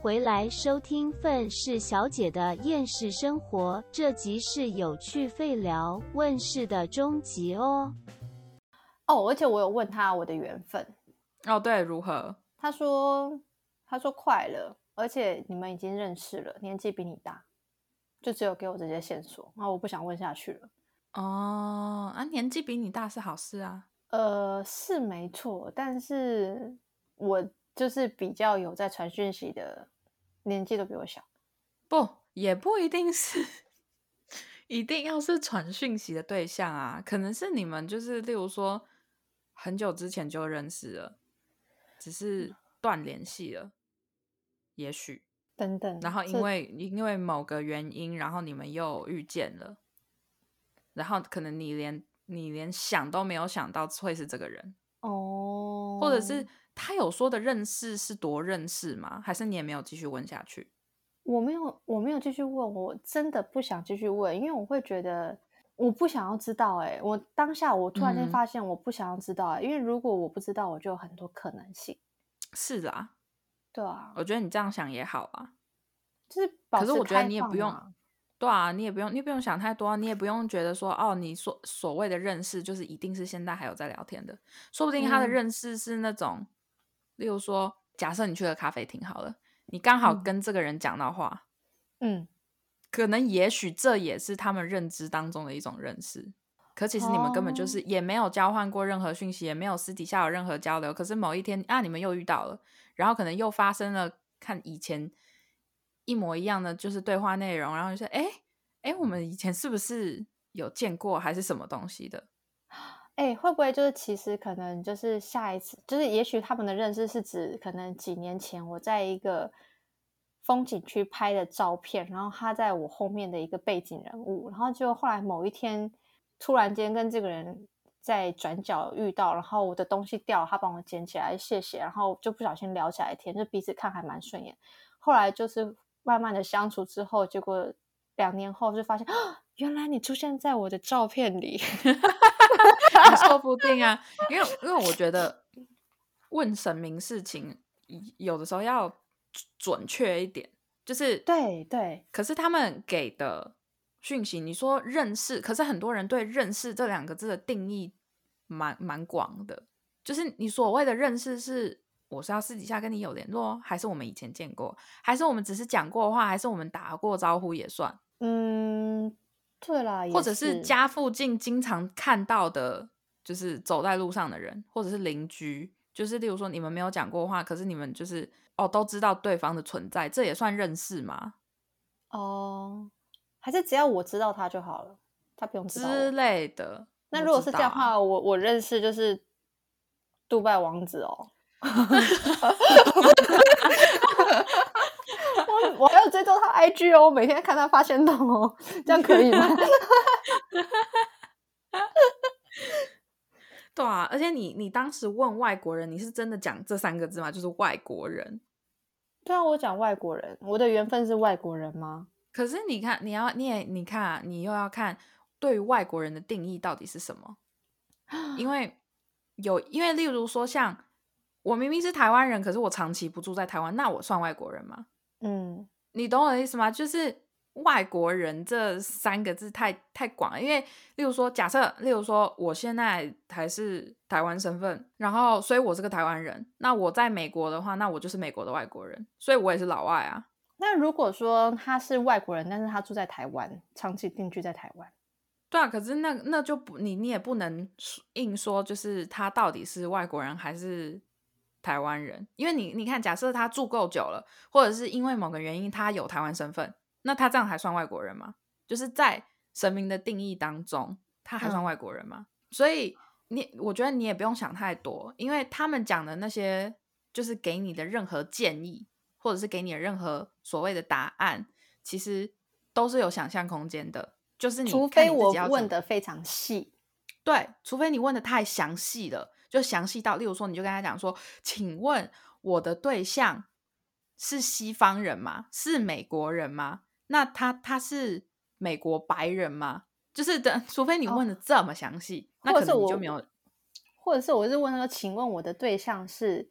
回来收听愤世小姐的厌世生活，这集是有趣废聊问世的终极哦。哦，而且我有问他我的缘分，哦，对，如何？他说他说快了，而且你们已经认识了，年纪比你大，就只有给我这些线索，然后我不想问下去了。哦，啊，年纪比你大是好事啊。呃，是没错，但是我就是比较有在传讯息的，年纪都比我小。不，也不一定是，一定要是传讯息的对象啊，可能是你们就是，例如说很久之前就认识了，只是断联系了，也许。等等，然后因这为因为某个原因，然后你们又遇见了，然后可能你连你连想都没有想到会是这个人，哦，或者是他有说的认识是多认识吗？还是你也没有继续问下去？我没有，我没有继续问，我真的不想继续问，因为我会觉得我不想要知道、欸。哎，我当下我突然间嗯发现我不想要知道、欸，因为如果我不知道，我就有很多可能性。是啊，对啊，我觉得你这样想也好啊。就是保持可是我觉得你也不用对啊，你也不用，你也不用想太多啊，你也不用觉得说，哦，你所所谓的认识就是一定是现在还有在聊天的，说不定他的嗯认识是那种，例如说，假设你去了咖啡厅好了，你刚好嗯。跟这个人讲到话，嗯，可能也许这也是他们认知当中的一种认识，可其实你们根本就哦是也没有交换过任何讯息，也没有私底下有任何交流，可是某一天啊，你们又遇到了，然后可能又发生了看以前一模一样的就是对话内容，然后就说，哎哎，我们以前是不是有见过，还是什么东西的？哎、会不会就是其实可能就是下一次，就是也许他们的认识是指可能几年前我在一个风景区拍的照片，然后他在我后面的一个背景人物，然后就后来某一天突然间跟这个人在转角遇到，然后我的东西掉了，他帮我捡起来，谢谢，然后就不小心聊起来天，就彼此看还蛮顺眼。后来就是慢慢的相处之后，结果两年后就发现，原来你出现在我的照片里。说不定啊，因为因为我觉得问神明事情有的时候要准确一点，就是对对，可是他们给的讯息，你说认识，可是很多人对认识这两个字的定义蛮蛮广的，就是你所谓的认识是。我是要私底下跟你有联络，还是我们以前见过，还是我们只是讲过话，还是我们打过招呼也算？嗯，对啦，或者是家附近经常看到的，就是走在路上的人，或者是邻居，就是例如说你们没有讲过话，可是你们就是哦都知道对方的存在，这也算认识吗？哦，还是只要我知道他就好了，他不用知道之我。类的。那如果是这样的话，我我认识就是杜拜王子哦。我我还要追踪他 IG 哦，每天看他发现动哦，这样可以吗？对啊，而且你你当时问外国人，你是真的讲这三个字吗？就是外国人。对啊，我讲外国人，我的缘分是外国人吗？可是你看，你要你也你看啊，你又要看对于外国人的定义到底是什么？因为 有，因为例如说像我明明是台湾人，可是我长期不住在台湾，那我算外国人吗？嗯，你懂我的意思吗？就是外国人这三个字太太广了，因为例如说，假设例如说我现在还是台湾身份，然后所以我是个台湾人，那我在美国的话，那我就是美国的外国人，所以我也是老外啊。那如果说他是外国人，但是他住在台湾，长期定居在台湾，对啊，可是那那就不你你也不能说硬说，就是他到底是外国人还是台湾人，因为你你看，假设他住够久了，或者是因为某个原因他有台湾身份，那他这样还算外国人吗？就是在神明的定义当中，他还算嗯外国人吗？所以你我觉得你也不用想太多，因为他们讲的那些就是给你的任何建议，或者是给你的任何所谓的答案，其实都是有想象空间的。就是你除非我问的非常细。对，除非你问的太详细了，就详细到，例如说，你就跟他讲说，请问我的对象是西方人吗？是美国人吗？那他他是美国白人吗？就是 的，除非你问的这么详细，那可能你就没有。或者是我是问他说，请问我的对象是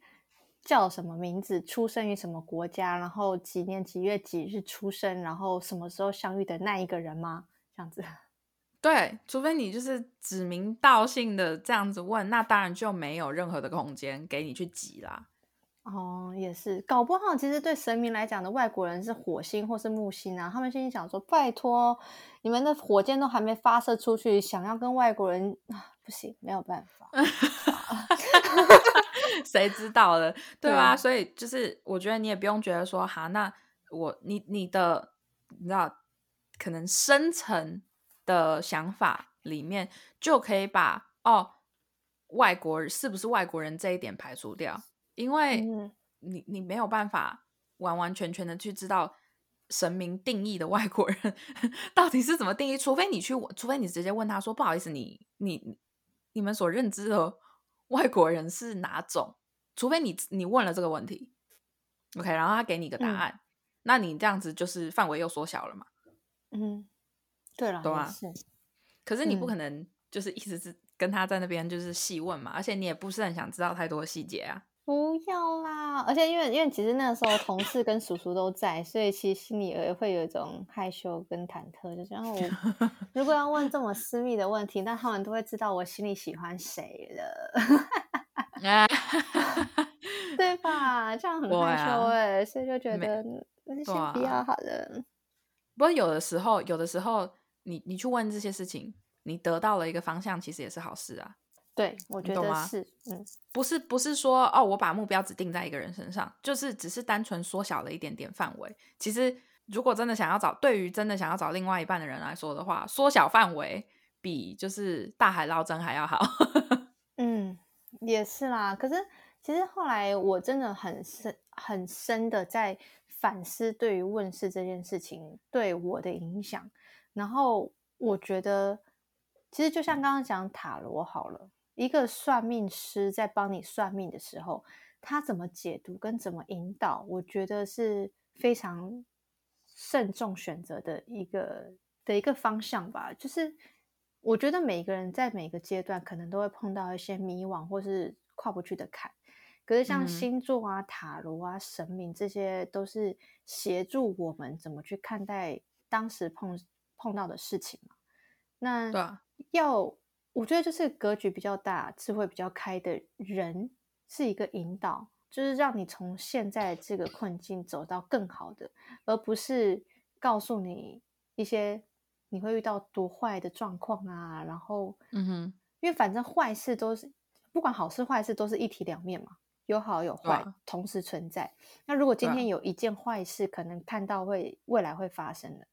叫什么名字，出生于什么国家，然后几年几月几日出生，然后什么时候相遇的那一个人吗？这样子。对，除非你就是指名道姓的这样子问，那当然就没有任何的空间给你去挤啦。哦，也是，搞不好其实对神明来讲的外国人是火星或是木星啊，他们心里想说：拜托，你们的火箭都还没发射出去，想要跟外国人啊，不行，没有办法。谁知道了，对吧？啊所以就是我觉得你也不用觉得说，哈，那我你你的你知道，可能深层的想法里面就可以把哦，外国人是不是外国人这一点排除掉，因为嗯你你没有办法完完全全的去知道。神明定义的外国人 到底是怎么定义？除非你去，除非你直接问他说：“不好意思，你你你们所认知的 外国人是哪种？”除非你你问了这个问题，OK，然后他给你一个答嗯案，那你这样子就是范围又缩小了嘛。嗯，对了，懂啊可是你不嗯可能就是一直是跟他在那边就是细问嘛，而且你也不是很想知道太多的细节啊。不要啦！而且因为因为其实那个时候同事跟叔叔都在，所以其实心里也会有一种害羞跟忐忑，就是然后我 如果要问这么私密的问题，那他们都会知道我心里喜欢谁了，对吧？这样很对害羞啊哎、所以就觉得那先对不要啊好的。不过有的时候，有的时候你你去问这些事情，你得到了一个方向，其实也是好事啊。对，我觉得是，嗯不是不是说哦，我把目标只定在一个人身上，就是只是单纯缩小了一点点范围。其实如果真的想要找，对于真的想要找另外一半的人来说的话，缩小范围比就是大海捞针还要好。嗯，也是啦。可是其实后来我真的很深很深的在反思对于问世这件事情对我的影响，然后我觉得其实就像刚刚讲塔罗好了，一个算命师在帮你算命的时候，他怎么解读跟怎么引导，我觉得是非常慎重选择的一个的一个方向吧。就是我觉得每个人在每个阶段可能都会碰到一些迷惘或是跨不去的坎，可是像嗯星座啊、塔罗啊、神明这些，都是协助我们怎么去看待当时碰碰到的事情嘛。那对啊，要我觉得就是格局比较大、智慧比较开的人是一个引导，就是让你从现在这个困境走到更好的，而不是告诉你一些你会遇到多坏的状况啊。然后，嗯哼，因为反正坏事都是不管好事坏事都是一体两面嘛，有好有坏、啊同时存在。那如果今天有一件坏事，可能看到会未来会发生的，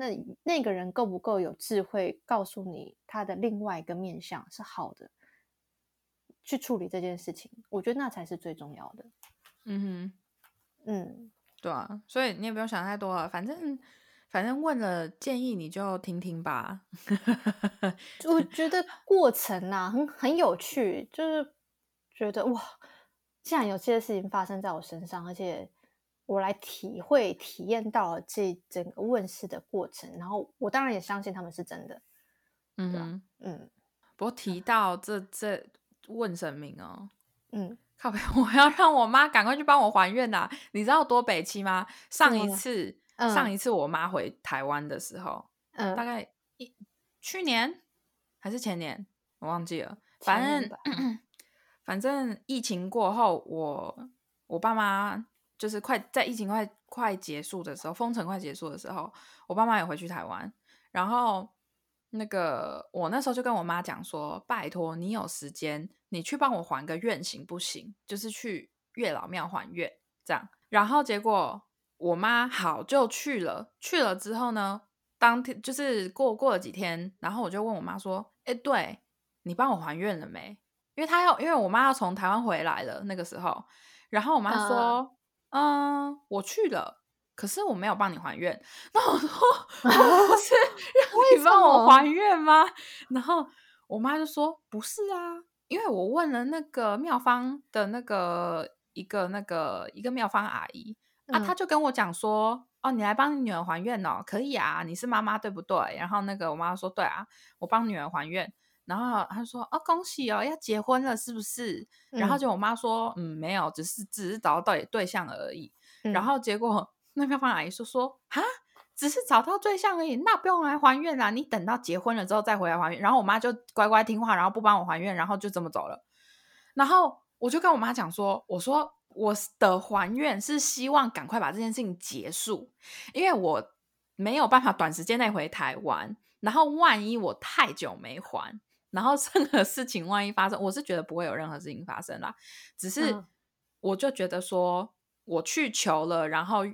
那那个人够不够有智慧，告诉你他的另外一个面相是好的，去处理这件事情，我觉得那才是最重要的。嗯哼。嗯，对啊，所以你也不用想太多了，反正反正问了建议你就听听吧。我觉得 过程啊很很有趣，就是觉得哇，既然有这些事情发生在我身上，而且我来体会体验到了这整个问世的过程，然后我当然也相信他们是真的。嗯，嗯不过提到这这问神明哦，嗯，靠北，我要让我妈赶快去帮我还愿呐、你知道多北七吗？上一次、嗯上一次我妈回台湾的时候，嗯，大概一去年还是前年，我忘记了。反正 反正疫情过后，我我爸妈就是快在疫情快快结束的时候，封城快结束的时候，我爸妈也回去台湾，然后那个我那时候就跟我妈讲说，拜托你有时间，你去帮我还个愿行不行？就是去月老庙还愿这样。然后结果我妈好就去了，去了之后呢，当天就是过过了几天，然后我就问我妈说，哎，对你帮我还愿了没？因为她要，因为我妈要从台湾回来了那个时候，然后我妈说，嗯我去了。可是我没有帮你还愿，那我说我不是 让你帮我还愿吗？然后我妈就说不是啊，因为我问了那个妙方的那个一个那个一个妙方阿姨啊，嗯她就跟我讲说，哦，你来帮你女儿还愿哦，可以啊，你是妈妈对不对？然后那个我妈说对啊，我帮女儿还愿。然后他说哦恭喜哦要结婚了是不是？然后嗯就我妈说嗯没有，只是只是找到对对象而已。然嗯后结果那妙方阿姨说说哈，只是找到对象而已，那不用来还愿啦，你等到结婚了之后再回来还愿。然后我妈就乖乖听话，然后不帮我还愿，然后就这么走了。然后我就跟我妈讲说，我说我的还愿是希望赶快把这件事情结束，因为我没有办法短时间内回台湾，然后万一我太久没还。然后任何事情万一发生，我是觉得不会有任何事情发生啦，只是嗯。我就觉得说，我去求了，然后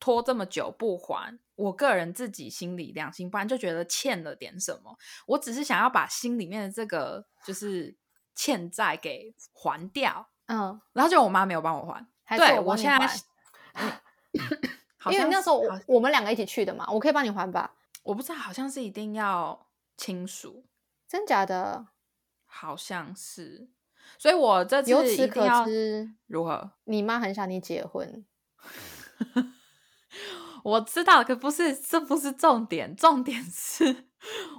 拖这么久不还，我个人自己心里良心不安，就觉得欠了点什么。我只是想要把心里面的这个就是欠债给还掉，嗯，然后就我妈没有帮我还，对我现在 因为那时候我我们两个一起去的嘛，我可以帮你还吧？我不知道，好像是一定要亲属，真假的？好像是，所以我这次由此可一定要知，如何？你妈很想你结婚。我知道，可不是，这不是重点，重点是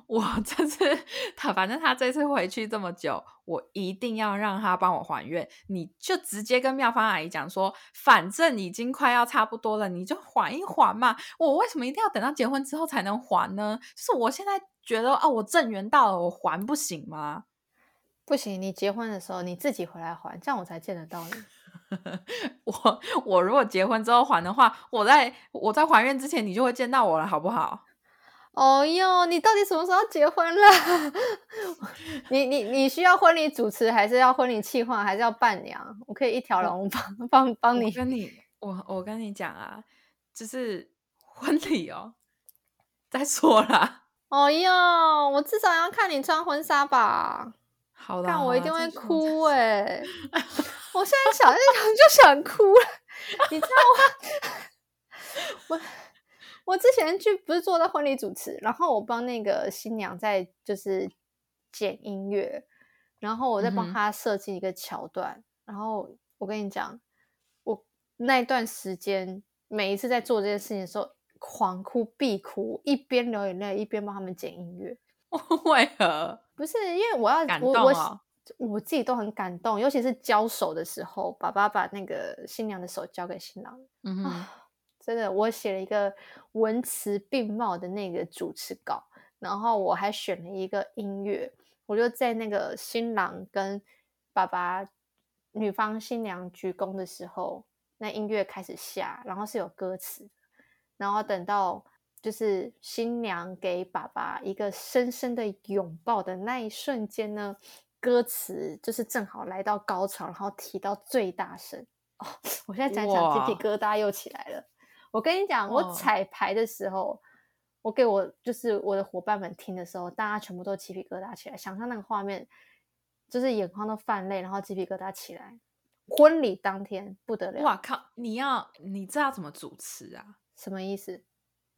我 这次他，反正他这次回去这么久，我一定要让他帮我还愿。你就直接跟妙方阿姨讲说，反正已经快要差不多了，你就还一还嘛。我为什么一定要等到结婚之后才能还呢？就是我现在觉得哦，我正缘到了，我还不行吗？不行，你结婚的时候你自己回来还，这样我才见得到你。我我如果结婚之后还的话，我在我在怀孕之前，你就会见到我了，好不好？哦哟，你到底什么时候结婚了？你你你需要婚礼主持，还是要婚礼企划，还是要伴娘？我可以一条龙帮帮帮我你。跟你，我我跟你讲啊，就是婚礼哦，再说啦。哦哟，我至少要看你穿婚纱吧，好啦，看我一定会哭哎、我现在想一想就想哭了，你知道 我我我之前去不是做的婚礼主持，然后我帮那个新娘在就是剪音乐，然后我再嗯哼帮她设计一个桥段，然后我跟你讲，我那一段时间每一次在做这件事情的时候，狂哭必哭，一边流眼泪一边帮他们剪音乐。为何？不是因为我要感我我我自己都很感动，尤其是交手的时候，爸爸把那个新娘的手交给新郎，嗯，啊，真的，我写了一个文词并茂的那个主持稿，然后我还选了一个音乐，我就在那个新郎跟爸爸女方新娘鞠躬的时候，那音乐开始下，然后是有歌词的，然后等到就是新娘给爸爸一个深深的拥抱的那一瞬间呢，歌词就是正好来到高潮，然后提到最大声。哦，我现在讲讲鸡皮疙瘩又起来了。我跟你讲，我彩排的时候，我给我就是我的伙伴们听的时候，大家全部都鸡皮疙瘩起来，想象那个画面，就是眼眶都泛泪，然后鸡皮疙瘩起来。婚礼当天不得了，哇靠！你要你知道怎么主持啊？什么意思？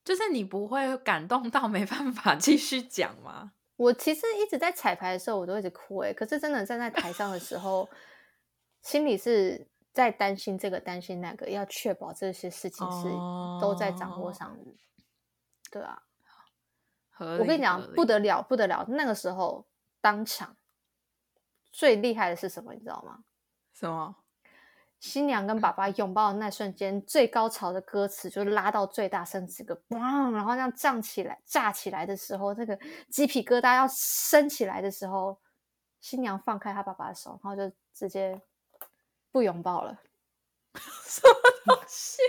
就是你不会感动到没办法继续讲吗？我其实一直在彩排的时候，我都一直哭诶、可是真的站在台上的时候，心里是在担心这个担心那个，要确保这些事情是都在掌握哦上的。对啊，我跟你讲不得了，不得了！那个时候当场最厉害的是什么？你知道吗？什么？新娘跟爸爸拥抱的那瞬间，最高潮的歌词就拉到最大声，这个嘣，然后这样胀起来、炸起来的时候，这个鸡皮疙瘩要升起来的时候，新娘放开她爸爸的手，然后就直接不拥抱了。什么东西？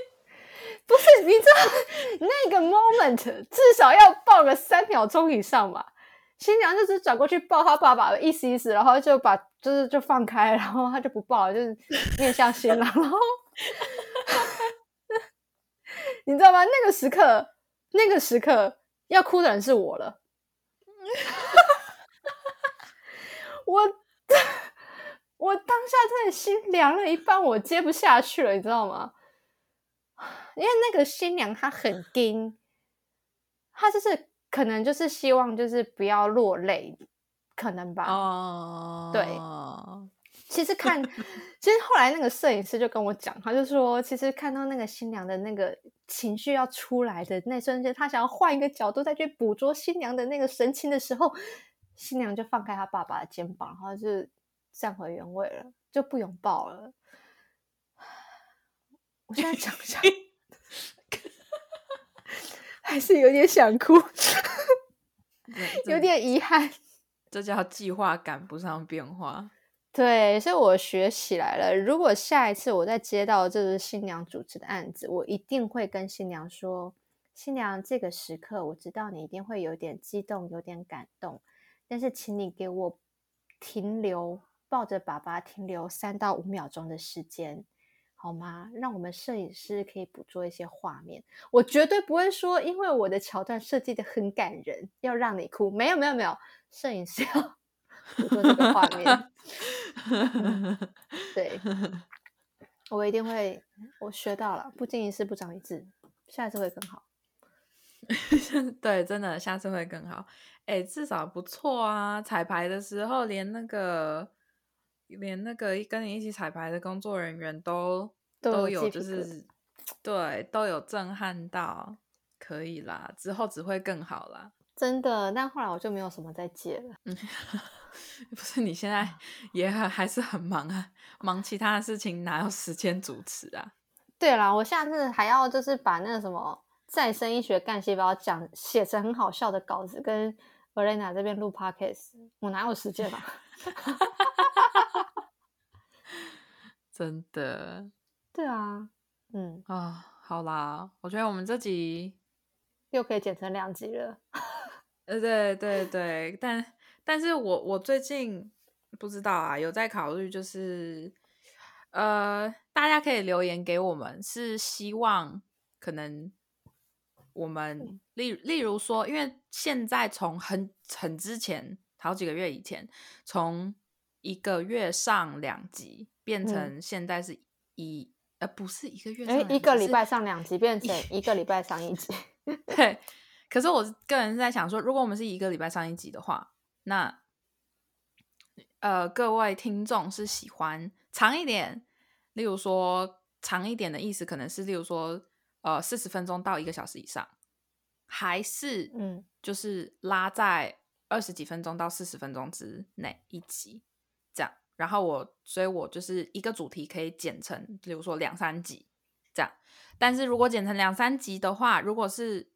不是，你知道那个 moment 至少要抱个三秒钟以上吧。新娘就是转过去抱她爸爸的，意思意思，然后就把就是就放开，然后她就不抱，就是面向新郎，然 后你知道吗？那个时刻，那个时刻要哭的人是我了。我我当下真的心凉了一半，我接不下去了，你知道吗？因为那个新娘她很硬，她就是可能就是希望就是不要落泪，可能吧。哦，对其实看，其实后来那个摄影师就跟我讲，他就说，其实看到那个新娘的那个情绪要出来的那瞬间，他想要换一个角度再去捕捉新娘的那个神情的时候，新娘就放开她爸爸的肩膀，然后就站回原位了，就不拥抱了。我现在讲想，还是有点想哭，有点遗憾。这叫计划赶不上变化。对，所以我学起来了。如果下一次我再接到这个新娘主持的案子，我一定会跟新娘说：“新娘，这个时刻我知道你一定会有点激动，有点感动，但是请你给我停留，抱着爸爸停留三到五秒钟的时间，好吗？让我们摄影师可以捕捉一些画面。我绝对不会说，因为我的桥段设计的很感人，要让你哭。没有，没有，没有，摄影师 要。”捕捉这个画面，对，我一定会，我学到了，不经一事不长一智，下次会更好。对，真的，下次会更好。哎，至少不错啊！彩排的时候，连那个，连那个跟你一起彩排的工作人员都都有，就是对，都有震撼到，可以啦，之后只会更好啦。真的，但后来我就没有什么再接了。不是你现在 也还还是很忙啊，忙其他的事情哪有时间主持啊？对啦，我下次还要就是把那个什么再生医学干细胞讲写成很好笑的稿子，跟 Elena 这边录 podcast，我哪有时间啊？真的？对啊，嗯啊，好啦，我觉得我们这集又可以剪成两集了。呃，对对对，但。但是我我最近不知道啊，有在考虑，就是呃，大家可以留言给我们，是希望可能我们例例如说，因为现在从很很之前好几个月以前，从一个月上两集变成现在是一呃不是一个月，哎，一个礼拜上两集变成一个礼拜上一集，对。可是我个人是在想说，如果我们是一个礼拜上一集的话。那，呃，各位听众是喜欢长一点，例如说长一点的意思，可能是例如说，呃，四十分钟到一个小时以上，还是嗯，就是拉在二十几分钟到四十分钟之内一集。然后我，所以我就是一个主题可以剪成，比如说两三集这样。但是如果剪成两三集的话，如果是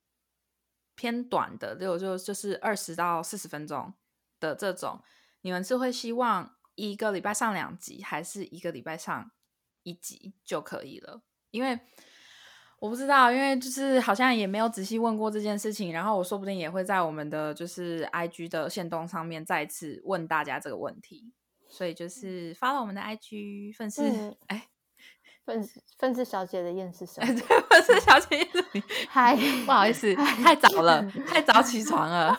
偏短的，例如就就是二十到四十分钟。的这种，你们是会希望一个礼拜上两集，还是一个礼拜上一集就可以了？因为我不知道，因为就是好像也没有仔细问过这件事情。然后我说不定也会在我们的就是 I G 的线动上面再次问大家这个问题。所以就是发了我们的 I G 粉丝，哎，粉粉丝小姐的厌世生，粉丝小姐厌世，嗨，不好意思，太早了，太早起床了。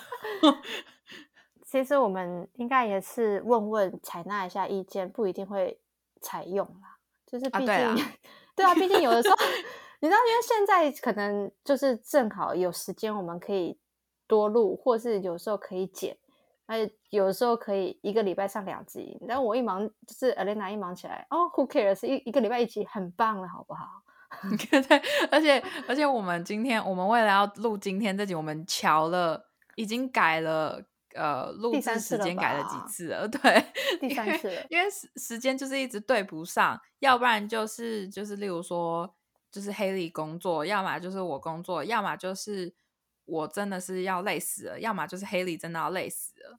其实我们应该也是问问采纳一下意见，不一定会采用啦。就是毕竟，对啊，毕竟有的时候，你知道，因为现在可能就是正好有时间，我们可以多录，或是有时候可以剪，而且有的时候可以一个礼拜上两集。但我一忙，就是 Elena 一忙起来，哦，Who cares？一一个礼拜一集，很棒了，好不好？对，而且而且我们今天，我们为了要录今天这集，我们瞧了，已经改了。呃，录制时间改了几次了？对，第三次了。因为时时间就是一直对不上，要不然就是就是，例如说，就是黑里工作，要么就是我工作，要么就是我真的是要累死了，要么就是黑里真的要累死了。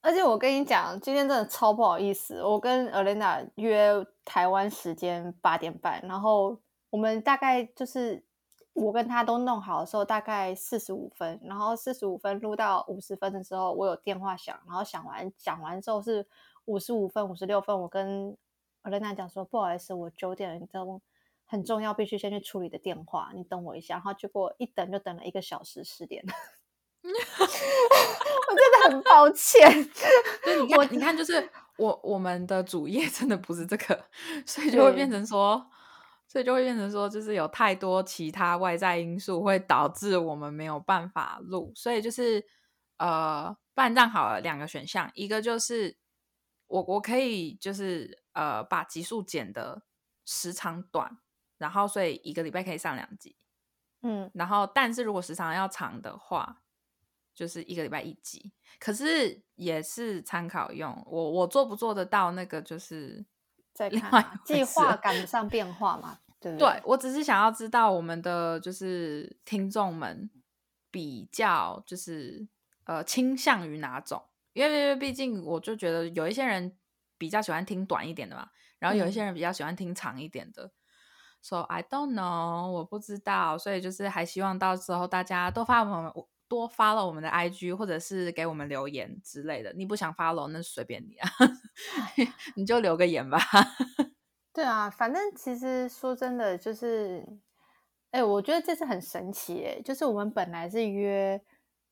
而且我跟你讲，今天真的超不好意思，我跟 Elena 约台湾时间八点半，然后我们大概就是。我跟他都弄好的时候，大概四十五分，然后四十五分录到五十分的时候，我有电话响，然后响完讲完之后是五十五分、五十六分，我跟我跟他讲说，不好意思，我九点钟很重要，必须先去处理的电话，你等我一下。然后结果一等就等了一个小时，十点，我真的很抱歉。就你看，你看，就是我我们的主业真的不是这个，所以就会变成说。所以就会变成说，就是有太多其他外在因素会导致我们没有办法录。所以就是呃，办账好了两个选项，一个就是我我可以就是呃把集数剪的时长短，然后所以一个礼拜可以上两集，嗯，然后但是如果时长要长的话，就是一个礼拜一集，可是也是参考用。我我做不做得到那个，就是再看啊计划赶不上变化嘛，对不对我只是想要知道我们的就是听众们比较就是呃倾向于哪种，因为因为毕竟我就觉得有一些人比较喜欢听短一点的嘛，然后有一些嗯人比较喜欢听长一点的。So I don't know，我不知道，所以就是还希望到时候大家多发我们多发了我们的 IG，或者是给我们留言之类的。你不想 follow 那随便你啊，你就留个言吧。对啊，反正其实说真的，就是，哎，我觉得这次很神奇，哎，就是我们本来是约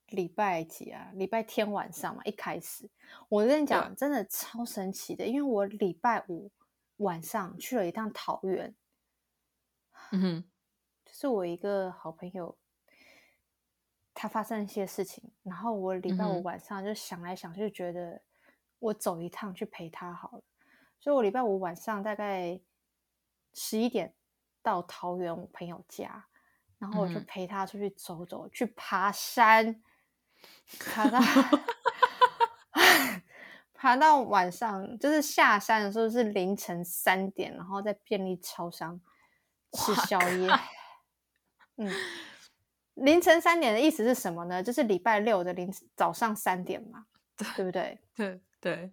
礼拜几啊，礼拜天晚上嘛，一开始，我跟你讲，真的超神奇的，因为我礼拜五晚上去了一趟桃园，嗯哼，就是我一个好朋友，他发生一些事情，然后我礼拜五晚上就想来想去，觉得我走一趟去陪他好了，所以我礼拜五晚上大概十一点到桃园我朋友家，然后我就陪他出去走走，去爬山，爬到 爬到晚上，就是下山的时候是凌晨三点，然后在便利超商吃宵夜。嗯，凌晨三点的意思是什么呢？就是礼拜六的凌早上三点嘛，对不对？对对，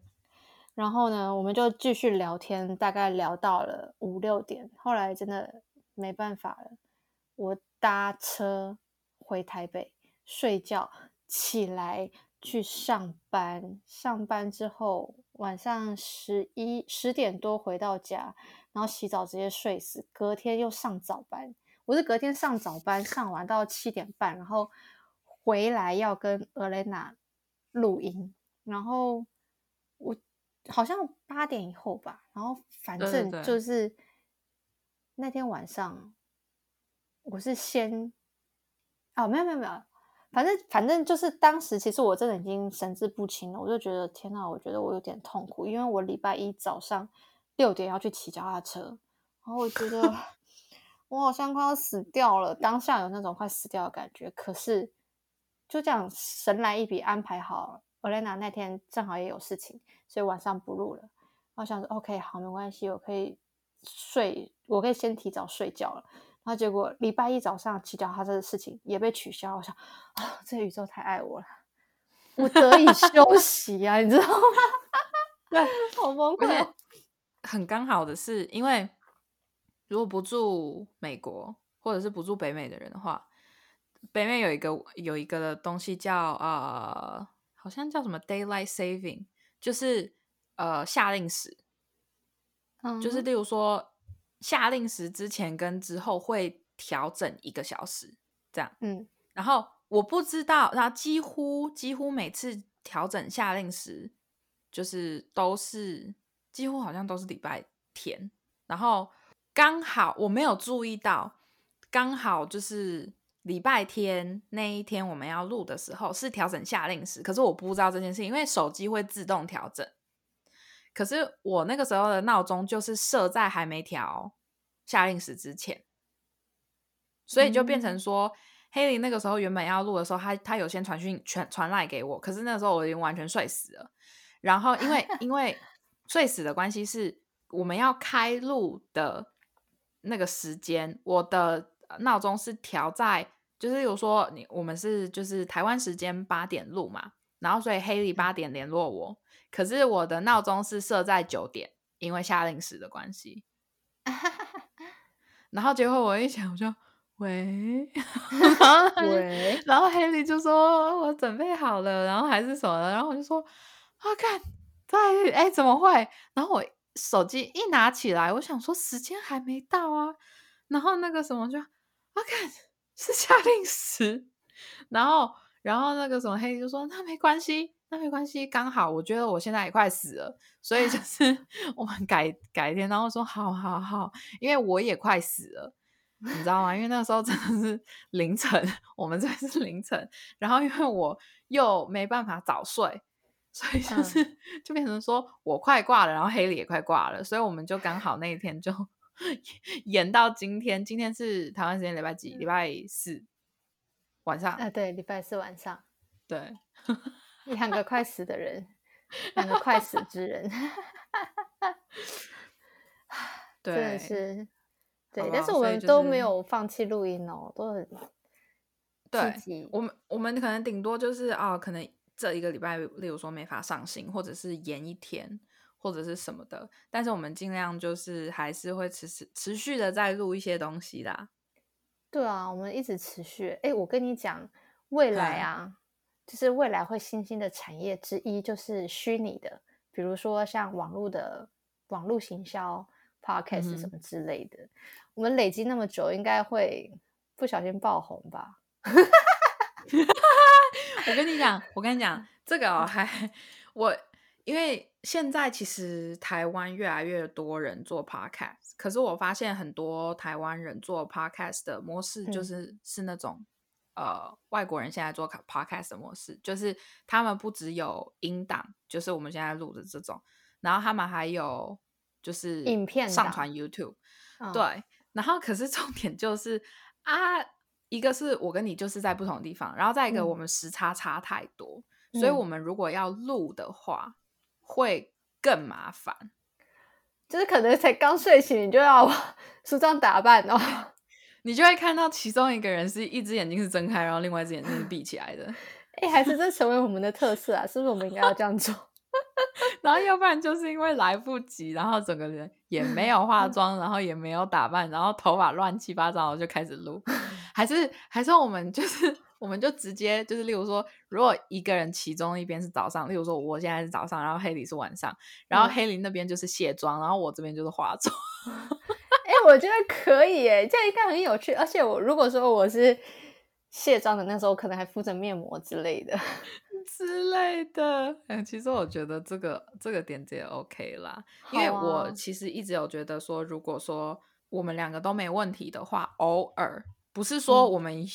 然后呢，我们就继续聊天，大概聊到了五六点。后来真的没办法了，我搭车回台北睡觉，起来去上班。上班之后，晚上十一十点多回到家，然后洗澡直接睡死。隔天又上早班，我是隔天上早班，上完到七点半，然后回来要跟 Elena 录音，然后我好像八点以后吧，然后反正就是那天晚上，我是先啊，没有没有没有，反正反正就是当时其实我真的已经神志不清了，我就觉得天呐，我觉得我有点痛苦，因为我礼拜一早上六点要去骑脚踏车，然后我觉得我好像快要死掉了，当下有那种快死掉的感觉，可是就这样神来一笔安排好，Olena 那天正好也有事情，所以晚上不录了。然后想说 OK 好，没关系，我可以睡，我可以先提早睡觉了。然后结果礼拜一早上骑脚踏车的事情也被取消，我想啊，这宇宙太爱我了，我得以 休息啊，你知道吗？对，好崩溃哦。很刚好的是，因为如果不住美国或者是不住北美的人的话，北美有一个有一个的东西叫呃，好像叫什么 daylight saving，就是呃夏令时，就是嗯例如说夏令时之前跟之后会调整一个小时这样。嗯然后我不知道，然后几乎几乎每次调整夏令时，就是都是几乎好像都是礼拜天，然后刚好我没有注意到，刚好就是礼拜天那一天我们要录的时候是调整夏令时，可是我不知道这件事，因为手机会自动调整。可是我那个时候的闹钟就是设在还没调夏令时之前，所以就变成嗯说，黑林那个时候原本要录的时候，他他有先传讯传传来给我，可是那时候我已经完全睡死了。然后因为因为睡死的关系是，我们要开录的那个时间，我的呃闹钟是调在，就是有说你我们是就是台湾时间八点录嘛，然后所以黑里八点联络我，可是我的闹钟是设在九点，因为夏令时的关系。然后结果我一想，我就喂，然后喂，然后黑里就说我准备好了，然后还是什么的，然后我就说啊，看在哎怎么会？然后我手机一拿起来，我想说时间还没到啊，然后那个什么就我看是夏令时，然后然后那个什么黑就说那没关系，那没关系，刚好我觉得我现在也快死了，所以就是 我们改改天，然后说好好好，因为我也快死了。你知道吗？因为那时候真的是凌晨，我们这边是凌晨，然后因为我又没办法早睡，所以就嗯是、就变成说我快挂了，然后黑里也快挂了，所以我们就刚好那一天就 延到今天。今天是台湾时间礼拜几？礼拜四晚上。啊，对，礼拜四晚上，对，两个快死的人，两个快死之人，真的对，是对好。但是我们都没有放弃录音哦，都很对。我们我们可能顶多就是啊，可能这一个礼拜，例如说没法上新，或者是延一天，或者是什么的，但是我们尽量就是还是会持持持续的在录一些东西啦。对啊，我们一直持续。哎，我跟你讲，未来啊，就是未来会新兴的产业之一就是虚拟的，比如说像网络的网络行销、podcast 什嗯么之类的。我们累积那么久，应该会不小心爆红吧？我跟你讲，我跟你讲，这个哦，还我因为现在其实台湾越来越多人做 podcast，可是我发现很多台湾人做 podcast 的模式就嗯。是、是那种呃外国人现在做 podcast 的模式，就是他们不只有音档，就是我们现在录的这种，然后他们还有就是影片上传 YouTube，、嗯，对，然后可是重点就是啊，一个是我跟你就是在不同的地方，然后再一个嗯我们时差差太多，所以嗯我们如果要录的话，会更麻烦。就是可能才刚睡醒，你就要 梳妆打扮哦。你就会看到其中一个人是一只眼睛是睁开，然后另外一只眼睛是闭起来的，哎，还是这成为我们的特色啊？是不是我们应该要这样做？然后要不然就是因为来不及，然后整个人也没有化妆，然后也没有打扮，然后头发乱七八糟，就开始录。还是还是我们就是 我们就直接就是，例如说，如果一个人其中一边是早上，例如说我现在是早上，然后黑里是晚上，然后嗯黑林那边就是卸妆，然后我这边就是化妆。哎、我觉得可以耶，这样应该很有趣。而且我如果说我是卸妆的，那时候可能还敷着面膜之类的。之类的，哎、其实我觉得这个这个点子也 OK 啦，因为我啊其实一直有觉得说，如果说我们两个都没问题的话，偶尔不是说嗯。我们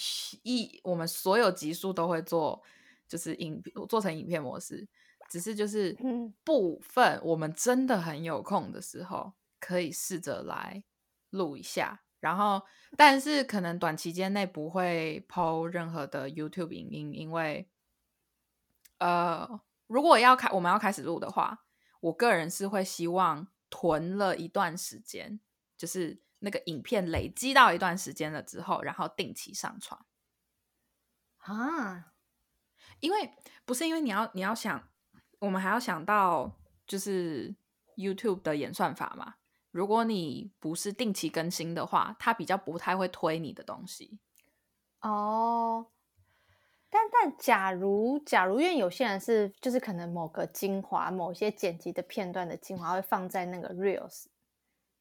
一、我们所有集数都会做，就是影做成影片模式，只是就是嗯。部分我们真的很有空的时候，可以试着来录一下。然后，但是可能短期间内不会 PO 任何的 YouTube 影音，因为呃，如果要开我们要开始录的话，我个人是会希望囤了一段时间，就是那个影片累积到一段时间了之后，然后定期上传。啊，因为不是因为你要你要想，我们还要想到就是 YouTube 的演算法嘛。如果你不是定期更新的话，它比较不太会推你的东西。哦。但但假如假如，因为有些人是就是可能某个精华、某些剪辑的片段的精华会放在那个 Reels，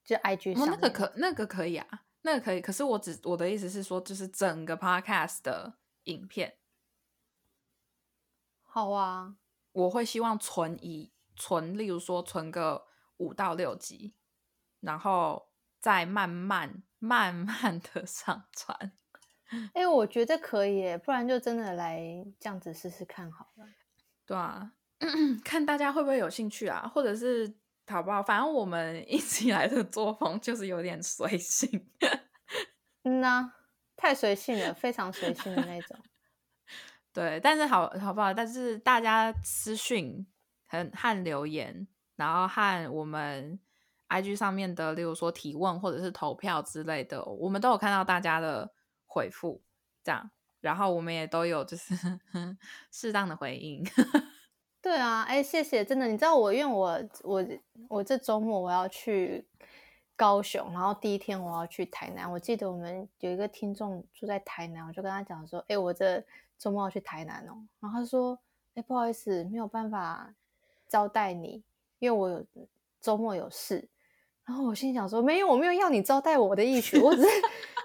就 IG 上哦，那个可那个可以啊，那个可以。可是我只我的意思是说，就是整个 Podcast 的影片，好啊。我会希望存一存，例如说存个五到六集，然后再慢慢慢慢的 上传。哎、我觉得可以耶，不然就真的来这样子试试看好了。对啊，看大家会不会有兴趣啊，或者是好不好？反正我们一直以来的作风就是有点随性。嗯呐、太随性了，非常随性的那种。对，但是好好不好？但是大家私讯和和留言，然后和我们 IG 上面的，例如说提问或者是投票之类的，我们都有看到大家的回复，这样，然后我们也都有就是 适当的回应。对啊，哎，谢谢，真的，你知道我，因为我我我这周末我要去高雄，然后第一天我要去台南。我记得我们有一个听众住在台南，我就跟他讲说，哎，我这周末要去台南哦。然后他说，哎，不好意思，没有办法招待你，因为我有周末有事。然后我心想说，没有，我没有要你招待我的意思，我只是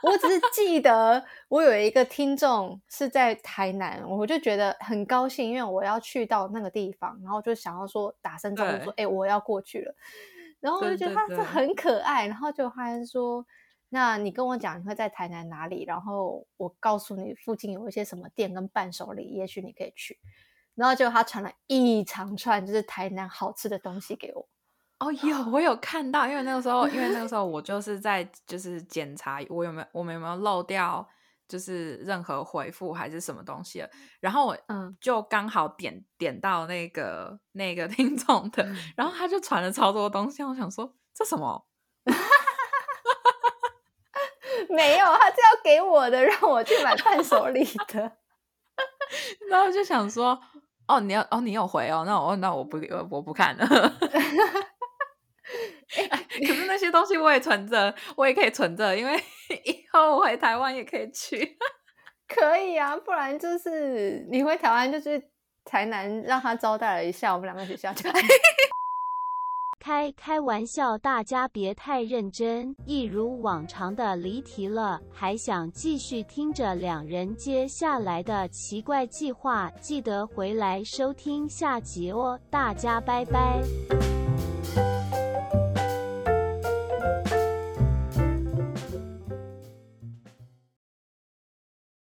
我只是记得我有一个听众是在台南，我就觉得很高兴，因为我要去到那个地方，然后就想要说打声招呼说，哎、我要过去了。然后我就觉得他对对对这很可爱，然后就他还说，那你跟我讲你会在台南哪里，然后我告诉你附近有一些什么店跟伴手礼，也许你可以去。然后就他传了一长串就是台南好吃的东西给我。哦，有我有看到，因为那个时候，因为那个时候我就是在就是检查我有没有我们有没有漏掉就是任何回复还是什么东西了，然后我嗯就刚好点点到那个那个听众的，然后他就传了超多东西，我想说这什么？没有，他是要给我的，让我去买伴手礼 的。然后就想说，哦，你要哦，你有回哦，那我那我不我不看了。可是那些东西我也存着，我也可以存着，因为 以后我回台湾也可以去。可以啊，不然就是你回台湾就去台南让他招待了一下，我们两个学校就开开玩笑，大家别太认真，一如往常的离题了。还想继续听着两人接下来的奇怪计划，记得回来收听下集哦。大家拜拜。